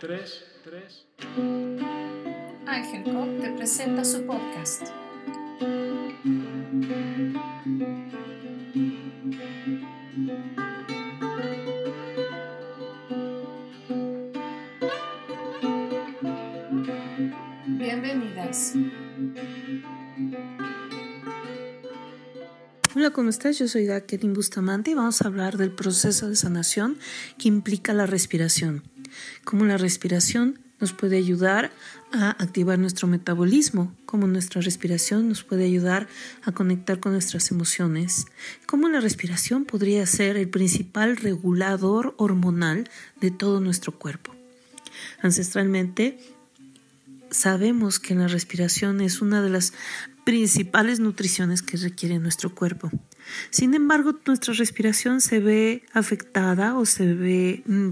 tres, tres. Ángel Cop te presenta su podcast. Bienvenidas. Hola, ¿cómo estás? Yo soy Dakerin Bustamante y vamos a hablar del proceso de sanación que implica la respiración. Cómo la respiración nos puede ayudar a activar nuestro metabolismo, cómo nuestra respiración nos puede ayudar a conectar con nuestras emociones, cómo la respiración podría ser el principal regulador hormonal de todo nuestro cuerpo. Ancestralmente, sabemos que la respiración es una de las principales nutriciones que requiere nuestro cuerpo. Sin embargo, nuestra respiración se ve afectada o se ve mm,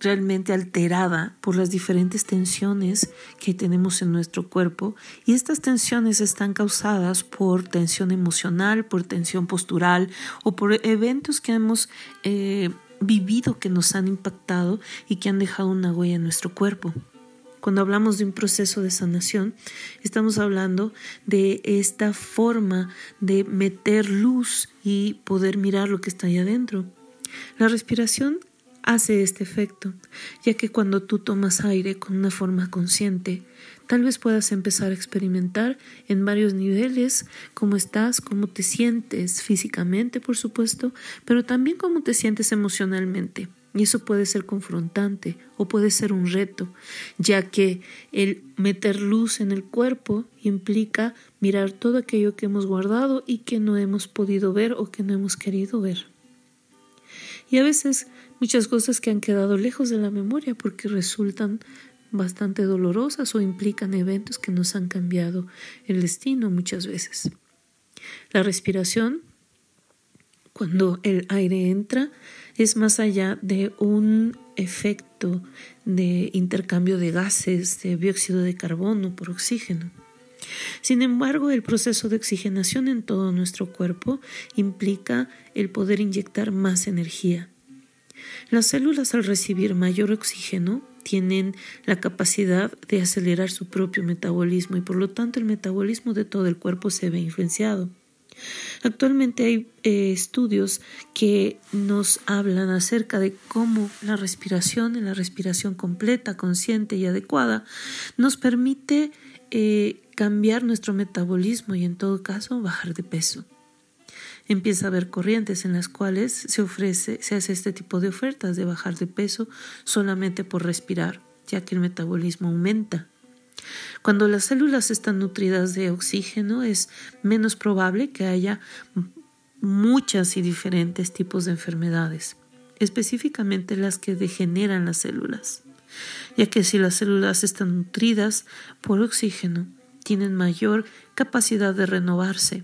realmente alterada por las diferentes tensiones que tenemos en nuestro cuerpo y estas tensiones están causadas por tensión emocional, por tensión postural o por eventos que hemos eh, vivido que nos han impactado y que han dejado una huella en nuestro cuerpo. Cuando hablamos de un proceso de sanación, estamos hablando de esta forma de meter luz y poder mirar lo que está ahí adentro. La respiración hace este efecto, ya que cuando tú tomas aire con una forma consciente, tal vez puedas empezar a experimentar en varios niveles cómo estás, cómo te sientes físicamente, por supuesto, pero también cómo te sientes emocionalmente. Y eso puede ser confrontante o puede ser un reto, ya que el meter luz en el cuerpo implica mirar todo aquello que hemos guardado y que no hemos podido ver o que no hemos querido ver. Y a veces muchas cosas que han quedado lejos de la memoria porque resultan bastante dolorosas o implican eventos que nos han cambiado el destino muchas veces. La respiración, cuando el aire entra, es más allá de un efecto de intercambio de gases, de dióxido de carbono por oxígeno. Sin embargo, el proceso de oxigenación en todo nuestro cuerpo implica el poder inyectar más energía. Las células al recibir mayor oxígeno tienen la capacidad de acelerar su propio metabolismo y por lo tanto el metabolismo de todo el cuerpo se ve influenciado. Actualmente hay eh, estudios que nos hablan acerca de cómo la respiración, la respiración completa, consciente y adecuada, nos permite eh, cambiar nuestro metabolismo y en todo caso bajar de peso. Empieza a haber corrientes en las cuales se ofrece, se hace este tipo de ofertas de bajar de peso solamente por respirar, ya que el metabolismo aumenta. Cuando las células están nutridas de oxígeno es menos probable que haya muchas y diferentes tipos de enfermedades, específicamente las que degeneran las células, ya que si las células están nutridas por oxígeno, tienen mayor capacidad de renovarse,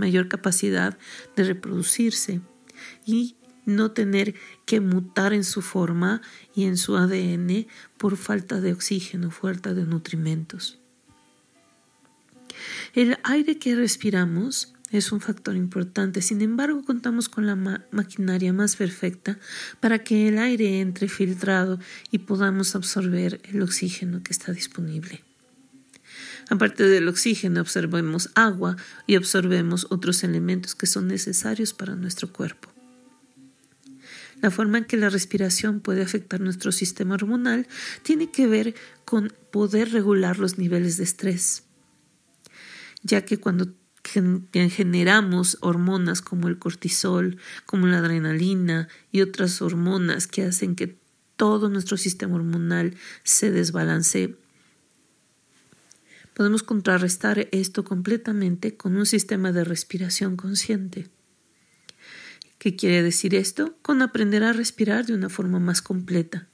mayor capacidad de reproducirse y no tener que mutar en su forma y en su ADN por falta de oxígeno, falta de nutrimentos. El aire que respiramos es un factor importante, sin embargo contamos con la maquinaria más perfecta para que el aire entre filtrado y podamos absorber el oxígeno que está disponible. Aparte del oxígeno, observemos agua y absorbemos otros elementos que son necesarios para nuestro cuerpo. La forma en que la respiración puede afectar nuestro sistema hormonal tiene que ver con poder regular los niveles de estrés, ya que cuando generamos hormonas como el cortisol, como la adrenalina y otras hormonas que hacen que todo nuestro sistema hormonal se desbalancee, podemos contrarrestar esto completamente con un sistema de respiración consciente. ¿Qué quiere decir esto? Con aprender a respirar de una forma más completa.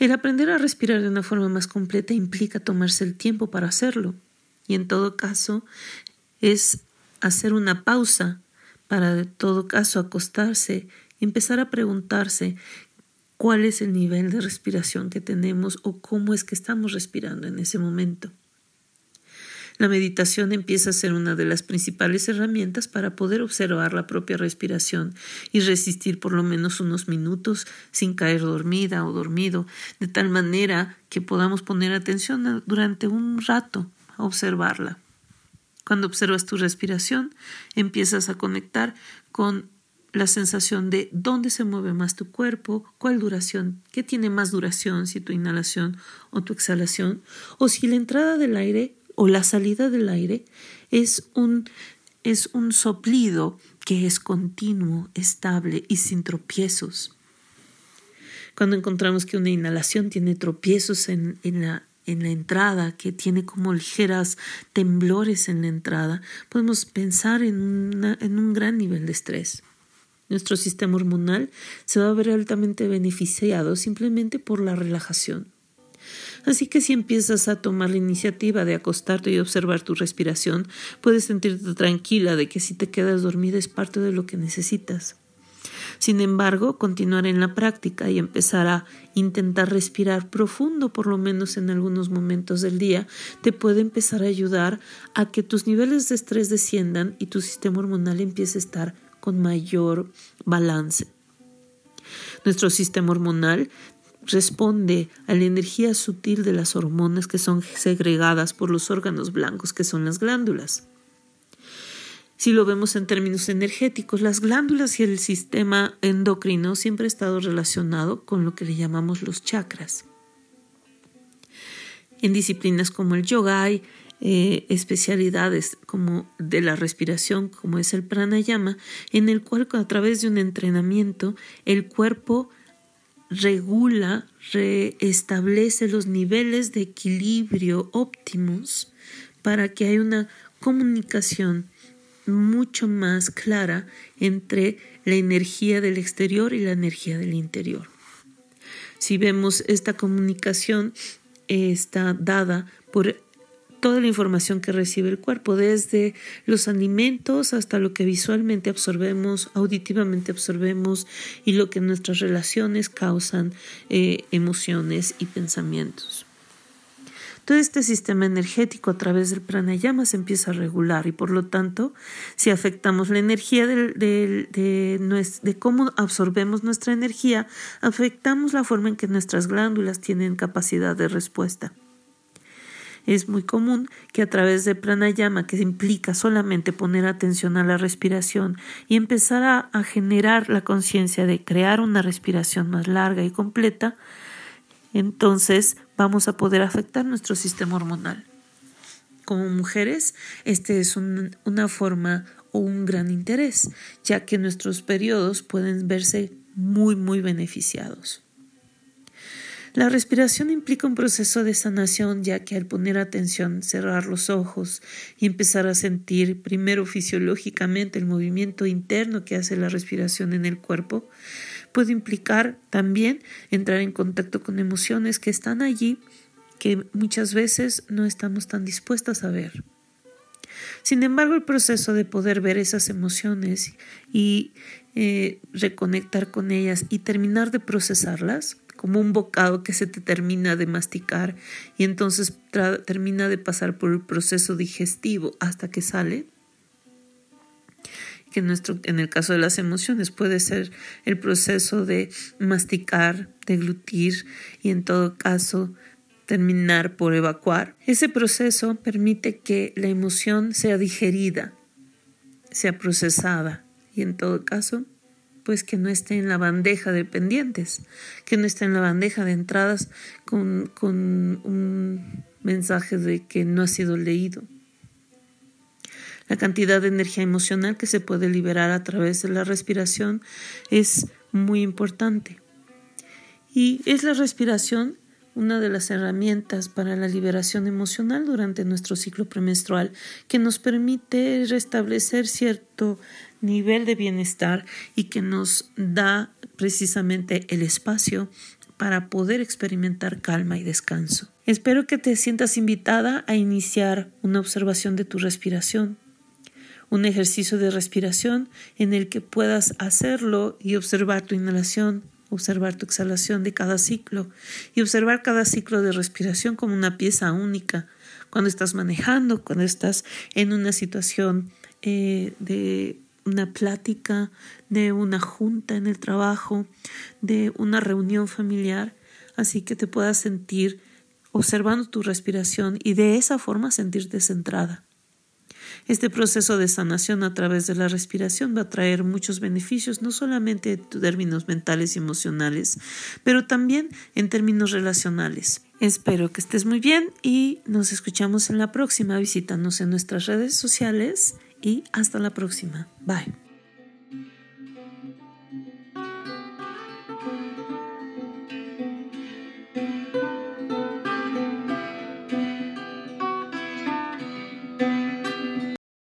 El aprender a respirar de una forma más completa implica tomarse el tiempo para hacerlo y en todo caso es hacer una pausa para de todo caso acostarse y empezar a preguntarse cuál es el nivel de respiración que tenemos o cómo es que estamos respirando en ese momento. La meditación empieza a ser una de las principales herramientas para poder observar la propia respiración y resistir por lo menos unos minutos sin caer dormida o dormido, de tal manera que podamos poner atención durante un rato a observarla. Cuando observas tu respiración, empiezas a conectar con la sensación de dónde se mueve más tu cuerpo, cuál duración, qué tiene más duración, si tu inhalación o tu exhalación, o si la entrada del aire o la salida del aire es un, es un soplido que es continuo, estable y sin tropiezos. Cuando encontramos que una inhalación tiene tropiezos en, en la en la entrada, que tiene como ligeras temblores en la entrada, podemos pensar en, en un gran nivel de estrés. Nuestro sistema hormonal se va a ver altamente beneficiado simplemente por la relajación. Así que si empiezas a tomar la iniciativa de acostarte y observar tu respiración, puedes sentirte tranquila de que si te quedas dormida es parte de lo que necesitas. Sin embargo, continuar en la práctica y empezar a intentar respirar profundo, por lo menos en algunos momentos del día, te puede empezar a ayudar a que tus niveles de estrés desciendan y tu sistema hormonal empiece a estar con mayor balance. Nuestro sistema hormonal responde a la energía sutil de las hormonas que son segregadas por los órganos blancos que son las glándulas. Si lo vemos en términos energéticos, las glándulas y el sistema endocrino siempre ha estado relacionado con lo que le llamamos los chakras. En disciplinas como el yoga hay eh, especialidades como de la respiración, como es el pranayama, en el cual a través de un entrenamiento el cuerpo regula, reestablece los niveles de equilibrio óptimos para que haya una comunicación mucho más clara entre la energía del exterior y la energía del interior. Si vemos esta comunicación está dada por toda la información que recibe el cuerpo, desde los alimentos hasta lo que visualmente absorbemos, auditivamente absorbemos y lo que nuestras relaciones causan eh, emociones y pensamientos. Todo este sistema energético a través del pranayama se empieza a regular y por lo tanto, si afectamos la energía de, de cómo absorbemos nuestra energía, afectamos la forma en que nuestras glándulas tienen capacidad de respuesta. Es muy común que a través de pranayama, que implica solamente poner atención a la respiración y empezar a, generar la conciencia de crear una respiración más larga y completa, entonces vamos a poder afectar nuestro sistema hormonal. Como mujeres, este es una forma o un gran interés, ya que nuestros periodos pueden verse muy, muy beneficiados. La respiración implica un proceso de sanación, ya que al poner atención, cerrar los ojos y empezar a sentir primero fisiológicamente el movimiento interno que hace la respiración en el cuerpo, puede implicar también entrar en contacto con emociones que están allí que muchas veces no estamos tan dispuestas a ver. Sin embargo, el proceso de poder ver esas emociones y eh, reconectar con ellas y terminar de procesarlas, como un bocado que se te termina de masticar y entonces termina de pasar por el proceso digestivo hasta que sale, que en, nuestro, en el caso de las emociones puede ser el proceso de masticar, deglutir y en todo caso terminar por evacuar. Ese proceso permite que la emoción sea digerida, sea procesada y en todo caso pues que no esté en la bandeja de pendientes, que no esté en la bandeja de entradas con, con un mensaje de que no ha sido leído. La cantidad de energía emocional que se puede liberar a través de la respiración es muy importante. Y es la respiración una de las herramientas para la liberación emocional durante nuestro ciclo premenstrual que nos permite restablecer cierto nivel de bienestar y que nos da precisamente el espacio para poder experimentar calma y descanso. Espero que te sientas invitada a iniciar una observación de tu respiración un ejercicio de respiración en el que puedas hacerlo y observar tu inhalación, observar tu exhalación de cada ciclo y observar cada ciclo de respiración como una pieza única, cuando estás manejando, cuando estás en una situación eh, de una plática, de una junta en el trabajo, de una reunión familiar, así que te puedas sentir observando tu respiración y de esa forma sentirte centrada. Este proceso de sanación a través de la respiración va a traer muchos beneficios, no solamente en términos mentales y emocionales, pero también en términos relacionales. Espero que estés muy bien y nos escuchamos en la próxima. Visítanos en nuestras redes sociales y hasta la próxima. Bye.